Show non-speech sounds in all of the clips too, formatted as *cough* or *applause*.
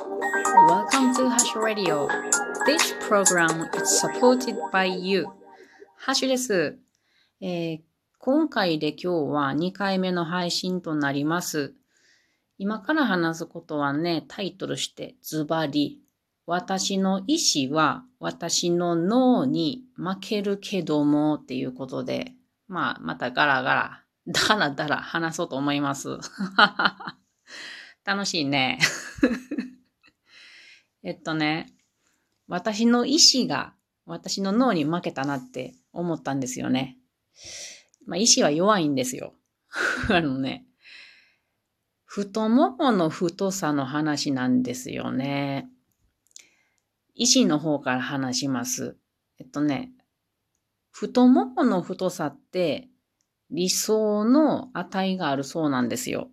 Welcome to Hash Radio. This program is supported by you. ハッシュです。えー今回で今日は2回目の配信となります。今から話すことはね、タイトルしてズバリ。私の意志は私の脳に負けるけどもっていうことで、まあ、またガラガラ、ダラダラ話そうと思います。*laughs* 楽しいね。えっとね、私の意志が私の脳に負けたなって思ったんですよね。まあ、意志は弱いんですよ。*laughs* あのね、太ももの太さの話なんですよね。意志の方から話します。えっとね、太ももの太さって理想の値があるそうなんですよ。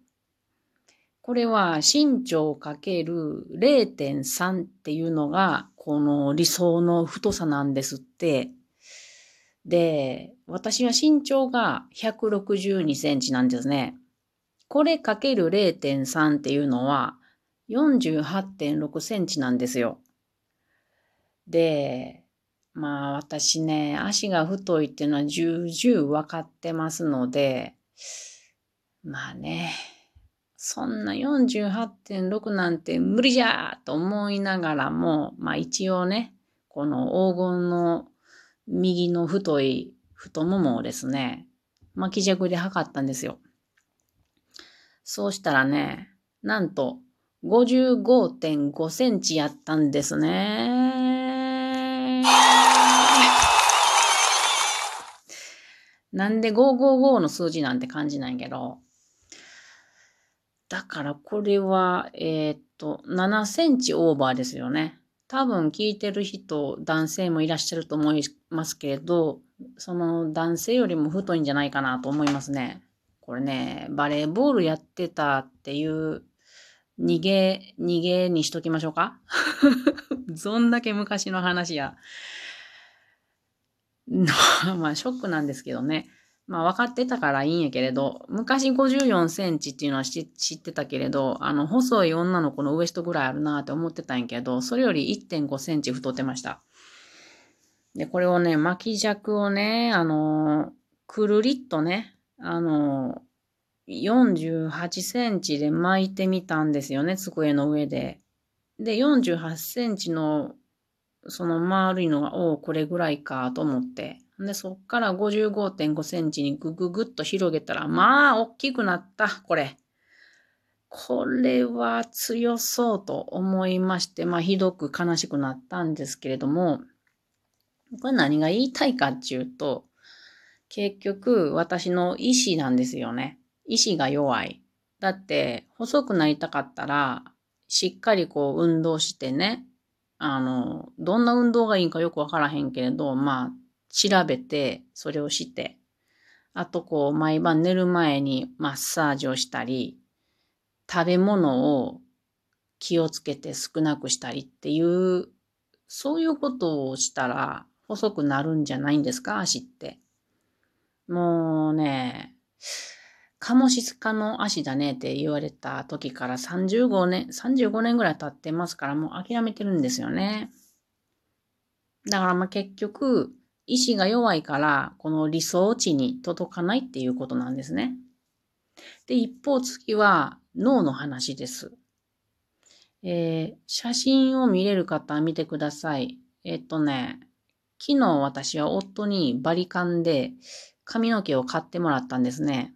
これは身長かける0.3っていうのがこの理想の太さなんですって。で、私は身長が162センチなんですね。これかける0.3っていうのは48.6センチなんですよ。で、まあ私ね、足が太いっていうのは重々わかってますので、まあね、そんな48.6なんて無理じゃーと思いながらも、まあ一応ね、この黄金の右の太い太ももをですね、巻き尺で測ったんですよ。そうしたらね、なんと55.5センチやったんですね。なんで555の数字なんて感じないけど、だからこれは、えーっと、7センチオーバーですよね。多分聞いてる人、男性もいらっしゃると思いますけれど、その男性よりも太いんじゃないかなと思いますね。これね、バレーボールやってたっていう逃げ、逃げにしときましょうか *laughs* どんだけ昔の話や。まあ、ショックなんですけどね。まあ、分かってたからいいんやけれど、昔54センチっていうのは知知ってたけれど、あの、細い女の子のウエストぐらいあるなって思ってたんやけど、それより1.5センチ太ってました。で、これをね、巻き尺をね、あの、くるりっとね、あの、48センチで巻いてみたんですよね、机の上で。で、48センチの、その丸いのが、おお、これぐらいかと思って。で、そっから55.5センチにぐぐぐっと広げたら、まあ、大きくなった、これ。これは強そうと思いまして、まあ、ひどく悲しくなったんですけれども、これ何が言いたいかっていうと、結局、私の意志なんですよね。意志が弱い。だって、細くなりたかったら、しっかりこう運動してね、あの、どんな運動がいいかよくわからへんけれど、まあ、調べて、それをして、あとこう、毎晩寝る前にマッサージをしたり、食べ物を気をつけて少なくしたりっていう、そういうことをしたら細くなるんじゃないんですか？足って。もうね、カモシス科の足だねって言われた時から35年、35年ぐらい経ってますからもう諦めてるんですよね。だからまあ結局、意志が弱いから、この理想値に届かないっていうことなんですね。で、一方次は脳の話です。えー写真を見れる方見てください。えっとね、昨日私は夫にバリカンで髪の毛を買ってもらったんですね。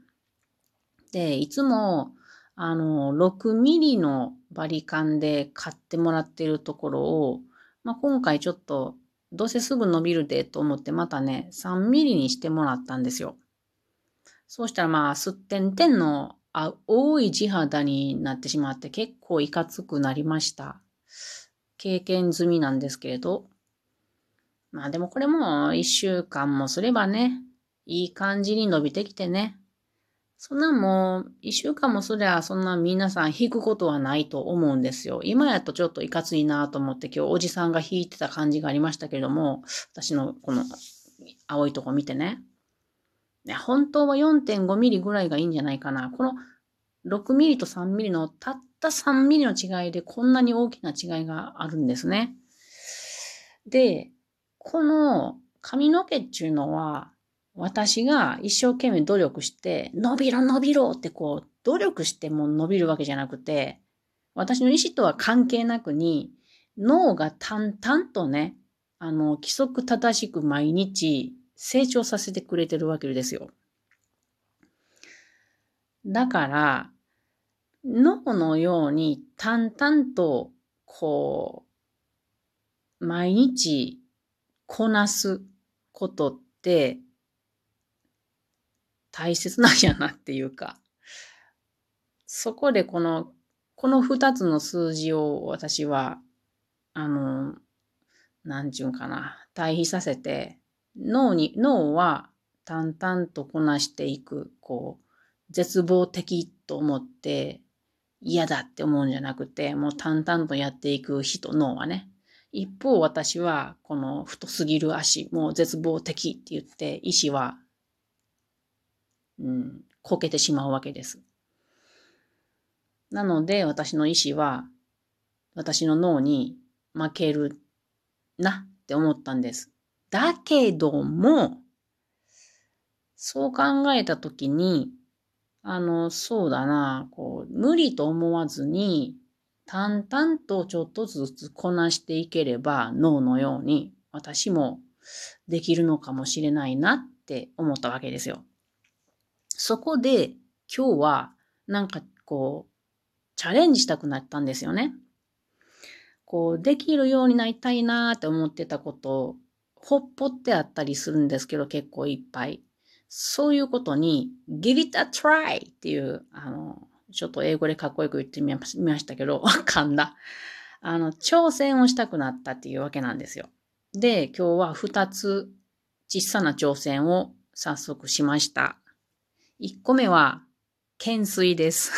で、いつも、あの、6ミリのバリカンで買ってもらってるところを、まあ、今回ちょっと、どうせすぐ伸びるでと思ってまたね、3ミリにしてもらったんですよ。そうしたらまあ、すってんてんのあ多い地肌になってしまって結構いかつくなりました。経験済みなんですけれど。まあでもこれも一週間もすればね、いい感じに伸びてきてね。そんなもう、一週間もすりゃ、そんな皆さん引くことはないと思うんですよ。今やとちょっといかついなと思って今日おじさんが引いてた感じがありましたけれども、私のこの青いとこ見てね。本当は4.5ミリぐらいがいいんじゃないかな。この6ミリと3ミリのたった3ミリの違いでこんなに大きな違いがあるんですね。で、この髪の毛っていうのは、私が一生懸命努力して、伸びろ伸びろってこう、努力しても伸びるわけじゃなくて、私の意思とは関係なくに、脳が淡々とね、あの、規則正しく毎日成長させてくれてるわけですよ。だから、脳のように淡々と、こう、毎日こなすことって、大切なんやなっていうか、そこでこの、この二つの数字を私は、あの、なんちゅうんかな、対比させて、脳に、脳は淡々とこなしていく、こう、絶望的と思って嫌だって思うんじゃなくて、もう淡々とやっていく人、脳はね。一方私は、この太すぎる足、もう絶望的って言って、意志は、うん、こけてしまうわけです。なので、私の意志は、私の脳に負けるなって思ったんです。だけども、そう考えたときに、あの、そうだな、こう、無理と思わずに、淡々とちょっとずつこなしていければ、脳のように私もできるのかもしれないなって思ったわけですよ。そこで今日はなんかこう、チャレンジしたくなったんですよね。こう、できるようになりたいなーって思ってたこと、ほっぽってあったりするんですけど、結構いっぱい。そういうことに、give it a try っていう、あの、ちょっと英語でかっこよく言ってみましたけど、*laughs* わかんだ。あの、挑戦をしたくなったっていうわけなんですよ。で、今日は二つ小さな挑戦を早速しました。一個目は、懸垂です。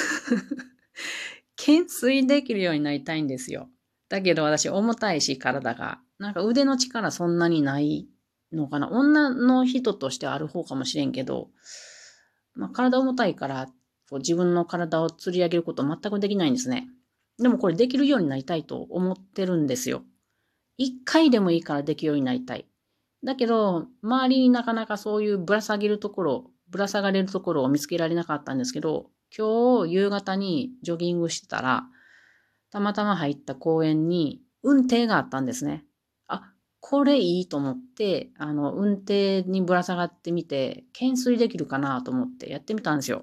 *laughs* 懸垂できるようになりたいんですよ。だけど私重たいし体が。なんか腕の力そんなにないのかな。女の人としてある方かもしれんけど、まあ、体重たいからこう自分の体を釣り上げること全くできないんですね。でもこれできるようになりたいと思ってるんですよ。一回でもいいからできるようになりたい。だけど、周りになかなかそういうぶら下げるところ、ぶら下がれるところを見つけられなかったんですけど、今日夕方にジョギングしてたら、たまたま入った公園に運転があったんですね。あ、これいいと思って、あの、運転にぶら下がってみて、懸垂できるかなと思ってやってみたんですよ。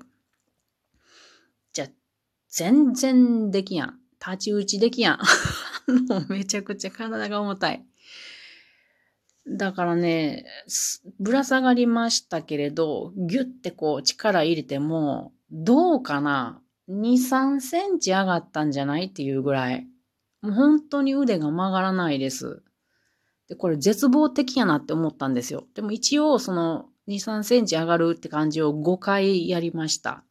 じゃ、全然できやん。立ち打ちできやん。*laughs* もうめちゃくちゃ体が重たい。だからね、ぶら下がりましたけれど、ギュッてこう力入れても、どうかな2、3センチ上がったんじゃないっていうぐらい。もう本当に腕が曲がらないです。で、これ絶望的やなって思ったんですよ。でも一応その2、3センチ上がるって感じを5回やりました。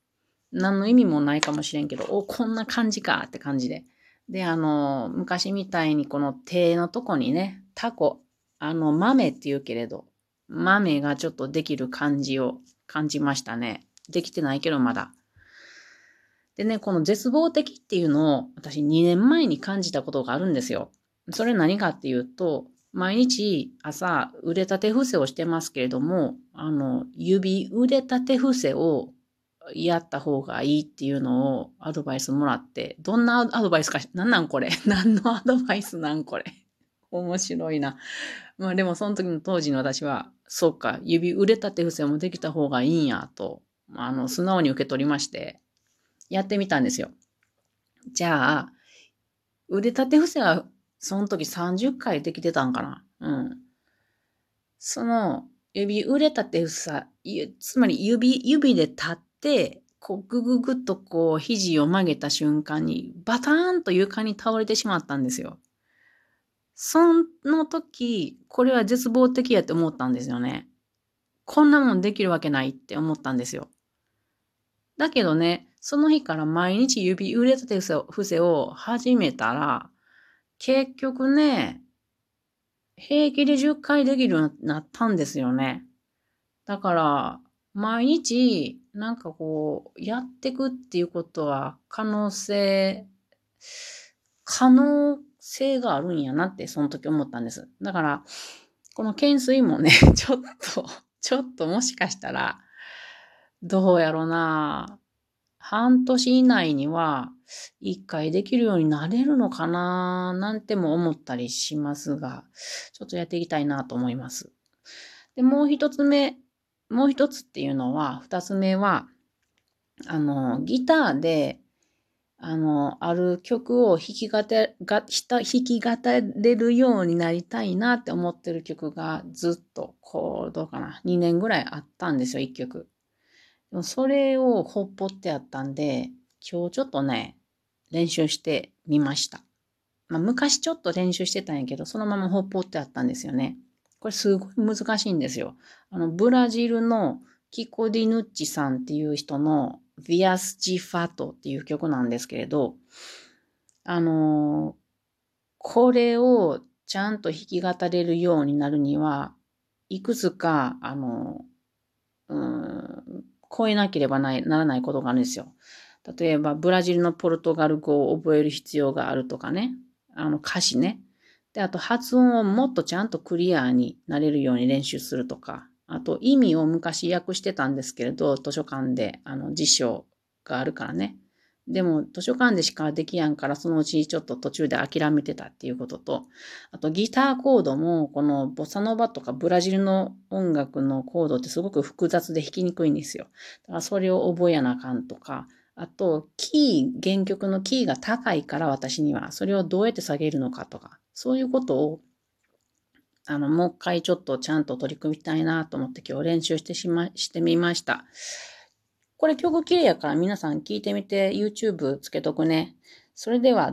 何の意味もないかもしれんけど、お、こんな感じかって感じで。で、あの、昔みたいにこの手のとこにね、タコ、あの、豆って言うけれど、豆がちょっとできる感じを感じましたね。できてないけどまだ。でね、この絶望的っていうのを私2年前に感じたことがあるんですよ。それ何かっていうと、毎日朝腕立て伏せをしてますけれども、あの、指腕立て伏せをやった方がいいっていうのをアドバイスもらって、どんなアドバイスか、なんなんこれ？*laughs* 何のアドバイスなんこれ？*laughs* 面白いな。まあでもその時の当時の私は、そうか、指腕立て伏せもできた方がいいんやと、あの、素直に受け取りまして、やってみたんですよ。じゃあ、腕立て伏せはその時30回できてたんかなうん。その、指、腕立て伏せ、つまり指、指で立って、こう、ぐぐぐっとこう、肘を曲げた瞬間に、バターンと床に倒れてしまったんですよ。その時、これは絶望的やって思ったんですよね。こんなもんできるわけないって思ったんですよ。だけどね、その日から毎日指腕立て伏せを始めたら、結局ね、平気で10回できるようになったんですよね。だから、毎日、なんかこう、やってくっていうことは可能性可能性があるんやなって、その時思ったんです。だから、この懸垂もね、*laughs* ちょっと、ちょっともしかしたら、どうやろな半年以内には一回できるようになれるのかななんても思ったりしますが、ちょっとやっていきたいなと思います。で、もう一つ目、もう一つっていうのは、二つ目は、あの、ギターで、あの、ある曲を弾き語れ、が、弾き語れるようになりたいなって思ってる曲がずっと、こう、どうかな、2年ぐらいあったんですよ、1曲。でもそれをほっぽってあったんで、今日ちょっとね、練習してみました。まあ、昔ちょっと練習してたんやけど、そのままほっぽってあったんですよね。これすごい難しいんですよ。あの、ブラジルのキコディヌッチさんっていう人の Vias de Fato っていう曲なんですけれど、あのこれをちゃんと弾き語れるようになるには、いくつか、あのうん、超えなければならないことがあるんですよ。例えば、ブラジルのポルトガル語を覚える必要があるとかね。あの歌詞ね。で、あと発音をもっとちゃんとクリアになれるように練習するとか。あと意味を昔訳してたんですけれど、図書館であの辞書があるからね。でも図書館でしかできやんからそのうちちょっと途中で諦めてたっていうことと、あとギターコードもこのボサノバとかブラジルの音楽のコードってすごく複雑で弾きにくいんですよ。だからそれを覚えやなあかんとか、あとキー、原曲のキーが高いから私にはそれをどうやって下げるのかとか、そういうことをあの、もう一回ちょっとちゃんと取り組みたいなと思って今日練習してしま、してみました。これ曲綺麗やから皆さん聞いてみて YouTube つけとくね。それでは